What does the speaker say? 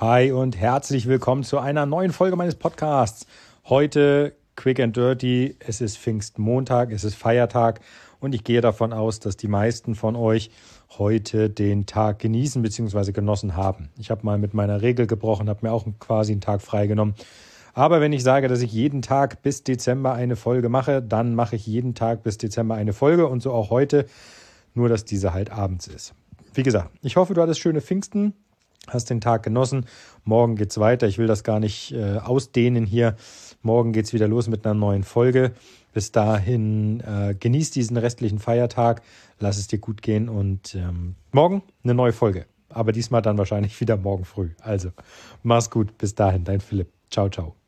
Hi und herzlich willkommen zu einer neuen Folge meines Podcasts. Heute Quick and Dirty. Es ist Pfingstmontag, es ist Feiertag und ich gehe davon aus, dass die meisten von euch heute den Tag genießen bzw. genossen haben. Ich habe mal mit meiner Regel gebrochen, habe mir auch quasi einen Tag freigenommen. Aber wenn ich sage, dass ich jeden Tag bis Dezember eine Folge mache, dann mache ich jeden Tag bis Dezember eine Folge und so auch heute, nur dass diese halt abends ist. Wie gesagt, ich hoffe, du hattest schöne Pfingsten hast den Tag genossen. Morgen geht's weiter. Ich will das gar nicht äh, ausdehnen hier. Morgen geht's wieder los mit einer neuen Folge. Bis dahin äh, genieß diesen restlichen Feiertag, lass es dir gut gehen und ähm, morgen eine neue Folge. Aber diesmal dann wahrscheinlich wieder morgen früh. Also, mach's gut. Bis dahin, dein Philipp. Ciao, ciao.